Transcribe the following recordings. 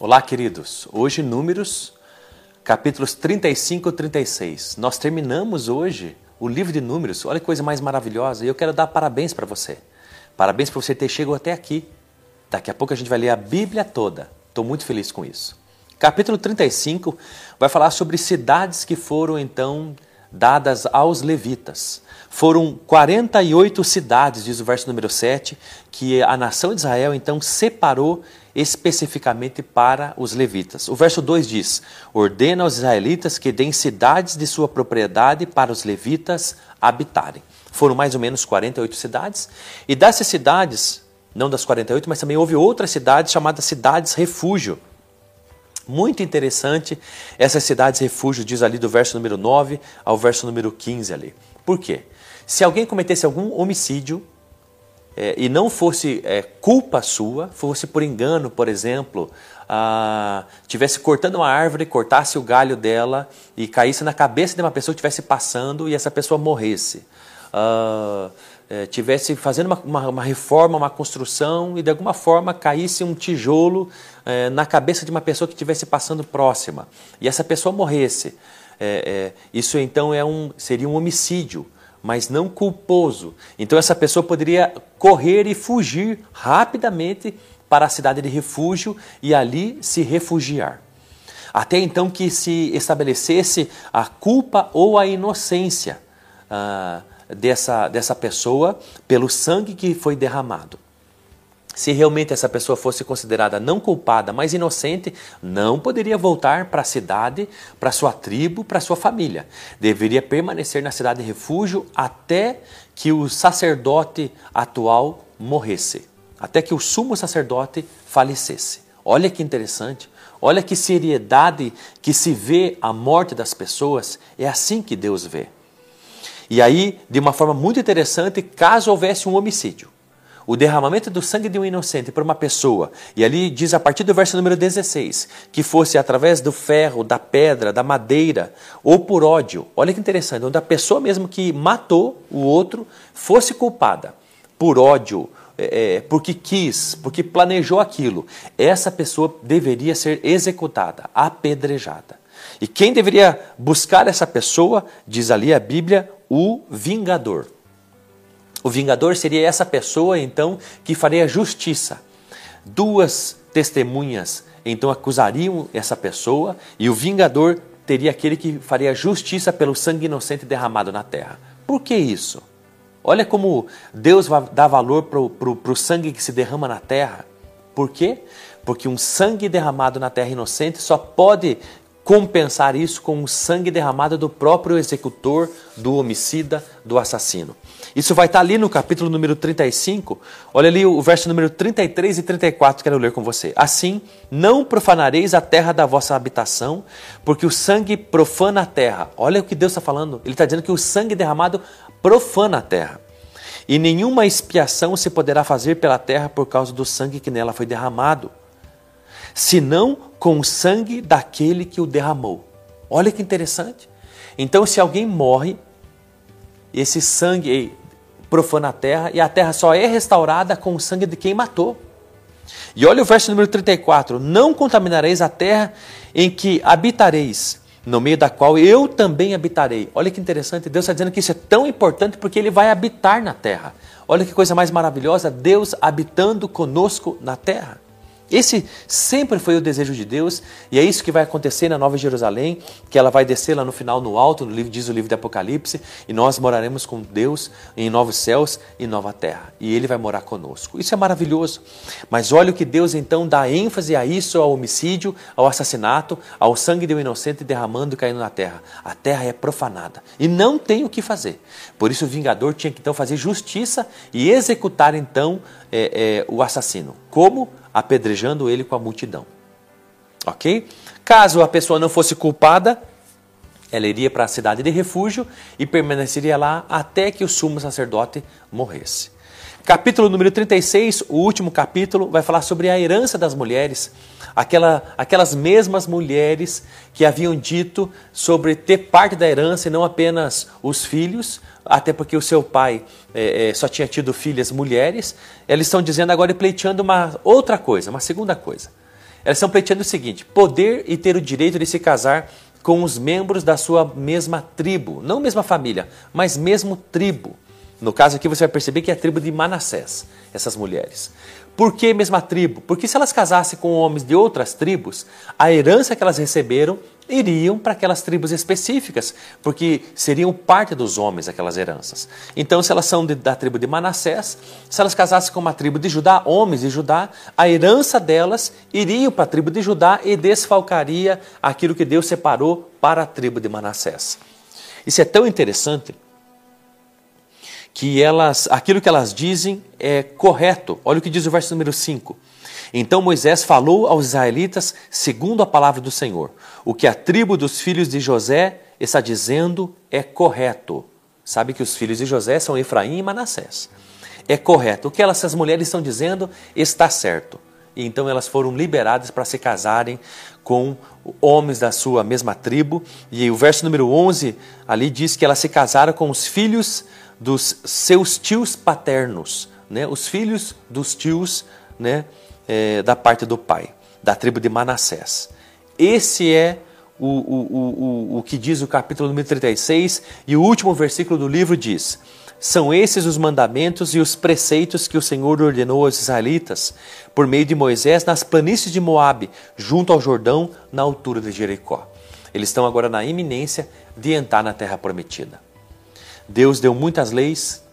Olá, queridos. Hoje, Números, capítulos 35 e 36. Nós terminamos hoje o livro de Números. Olha que coisa mais maravilhosa. E eu quero dar parabéns para você. Parabéns por você ter chegado até aqui. Daqui a pouco a gente vai ler a Bíblia toda. Estou muito feliz com isso. Capítulo 35 vai falar sobre cidades que foram então dadas aos levitas. Foram 48 cidades, diz o verso número 7, que a nação de Israel então separou especificamente para os levitas. O verso 2 diz: Ordena aos israelitas que deem cidades de sua propriedade para os levitas habitarem. Foram mais ou menos 48 cidades, e dessas cidades, não das 48, mas também houve outras cidades chamadas cidades refúgio. Muito interessante essas cidades refúgio, diz ali do verso número 9 ao verso número 15 ali. Por quê? Se alguém cometesse algum homicídio é, e não fosse é, culpa sua, fosse por engano, por exemplo, ah, tivesse cortando uma árvore, cortasse o galho dela e caísse na cabeça de uma pessoa que estivesse passando e essa pessoa morresse. Ah, é, tivesse fazendo uma, uma, uma, reforma, uma construção e de alguma forma caísse um tijolo é, na cabeça de uma pessoa que estivesse passando próxima e essa pessoa morresse. É, isso então é um, seria um homicídio mas não culposo. Então essa pessoa poderia correr e fugir rapidamente para a cidade de refúgio e ali se refugiar. Até então que se estabelecesse a culpa ou a inocência ah, dessa, dessa pessoa pelo sangue que foi derramado. Se realmente essa pessoa fosse considerada não culpada, mas inocente, não poderia voltar para a cidade, para sua tribo, para sua família. Deveria permanecer na cidade de refúgio até que o sacerdote atual morresse, até que o sumo sacerdote falecesse. Olha que interessante, olha que seriedade que se vê a morte das pessoas, é assim que Deus vê. E aí, de uma forma muito interessante, caso houvesse um homicídio, o derramamento do sangue de um inocente por uma pessoa, e ali diz a partir do verso número 16, que fosse através do ferro, da pedra, da madeira, ou por ódio. Olha que interessante, onde a pessoa mesmo que matou o outro fosse culpada por ódio, é, é porque quis, porque planejou aquilo, essa pessoa deveria ser executada, apedrejada. E quem deveria buscar essa pessoa, diz ali a Bíblia, o vingador. O vingador seria essa pessoa, então, que faria justiça. Duas testemunhas, então, acusariam essa pessoa e o vingador teria aquele que faria justiça pelo sangue inocente derramado na terra. Por que isso? Olha como Deus dá valor para o sangue que se derrama na terra. Por quê? Porque um sangue derramado na terra inocente só pode compensar isso com o sangue derramado do próprio executor, do homicida, do assassino. Isso vai estar ali no capítulo número 35. Olha ali o verso número 33 e 34, quero ler com você. Assim, não profanareis a terra da vossa habitação, porque o sangue profana a terra. Olha o que Deus está falando. Ele está dizendo que o sangue derramado profana a terra. E nenhuma expiação se poderá fazer pela terra por causa do sangue que nela foi derramado senão com o sangue daquele que o derramou. Olha que interessante. Então, se alguém morre, esse sangue profana a terra e a terra só é restaurada com o sangue de quem matou. E olha o verso número 34: Não contaminareis a terra em que habitareis, no meio da qual eu também habitarei. Olha que interessante, Deus está dizendo que isso é tão importante porque Ele vai habitar na terra. Olha que coisa mais maravilhosa, Deus habitando conosco na terra. Esse sempre foi o desejo de Deus e é isso que vai acontecer na Nova Jerusalém, que ela vai descer lá no final no alto, no livro, diz o livro de Apocalipse, e nós moraremos com Deus em novos céus e nova terra, e Ele vai morar conosco. Isso é maravilhoso. Mas olha o que Deus então dá ênfase a isso, ao homicídio, ao assassinato, ao sangue de um inocente derramando e caindo na terra. A terra é profanada e não tem o que fazer. Por isso o vingador tinha que então fazer justiça e executar então é, é, o assassino. Como? Apedrejando ele com a multidão. Ok? Caso a pessoa não fosse culpada, ela iria para a cidade de refúgio e permaneceria lá até que o sumo sacerdote morresse. Capítulo número 36, o último capítulo, vai falar sobre a herança das mulheres, aquela, aquelas mesmas mulheres que haviam dito sobre ter parte da herança e não apenas os filhos, até porque o seu pai é, é, só tinha tido filhas mulheres, eles estão dizendo agora e pleiteando uma outra coisa, uma segunda coisa. Elas estão pleiteando o seguinte: poder e ter o direito de se casar com os membros da sua mesma tribo, não mesma família, mas mesmo tribo. No caso aqui você vai perceber que é a tribo de Manassés, essas mulheres. Por que mesma tribo? Porque se elas casassem com homens de outras tribos, a herança que elas receberam iriam para aquelas tribos específicas, porque seriam parte dos homens aquelas heranças. Então, se elas são de, da tribo de Manassés, se elas casassem com uma tribo de Judá, homens de Judá, a herança delas iria para a tribo de Judá e desfalcaria aquilo que Deus separou para a tribo de Manassés. Isso é tão interessante que elas, aquilo que elas dizem é correto. Olha o que diz o verso número 5. Então Moisés falou aos israelitas segundo a palavra do Senhor. O que a tribo dos filhos de José está dizendo é correto. Sabe que os filhos de José são Efraim e Manassés. É correto. O que elas, essas mulheres estão dizendo está certo. E então elas foram liberadas para se casarem com homens da sua mesma tribo. E o verso número 11 ali diz que elas se casaram com os filhos dos seus tios paternos, né? os filhos dos tios né? É, da parte do pai, da tribo de Manassés. Esse é o, o, o, o que diz o capítulo número 36 e o último versículo do livro diz: São esses os mandamentos e os preceitos que o Senhor ordenou aos israelitas por meio de Moisés nas planícies de Moabe, junto ao Jordão, na altura de Jericó. Eles estão agora na iminência de entrar na terra prometida. Deus deu muitas leis,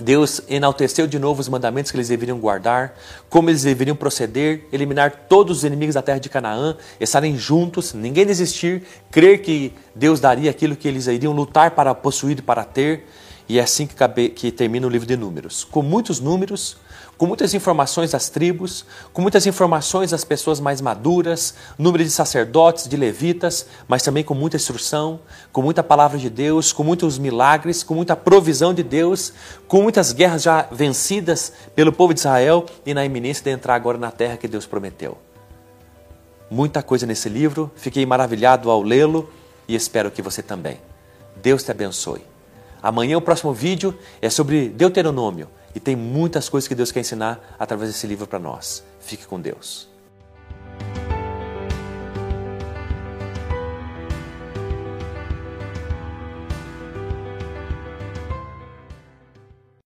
Deus enalteceu de novo os mandamentos que eles deveriam guardar, como eles deveriam proceder, eliminar todos os inimigos da terra de Canaã, estarem juntos, ninguém desistir, crer que Deus daria aquilo que eles iriam lutar para possuir e para ter. E é assim que, cabe, que termina o livro de Números, com muitos números, com muitas informações das tribos, com muitas informações das pessoas mais maduras, número de sacerdotes, de levitas, mas também com muita instrução, com muita palavra de Deus, com muitos milagres, com muita provisão de Deus, com muitas guerras já vencidas pelo povo de Israel e na iminência de entrar agora na terra que Deus prometeu. Muita coisa nesse livro, fiquei maravilhado ao lê-lo e espero que você também. Deus te abençoe. Amanhã o próximo vídeo é sobre Deuteronômio e tem muitas coisas que Deus quer ensinar através desse livro para nós. Fique com Deus.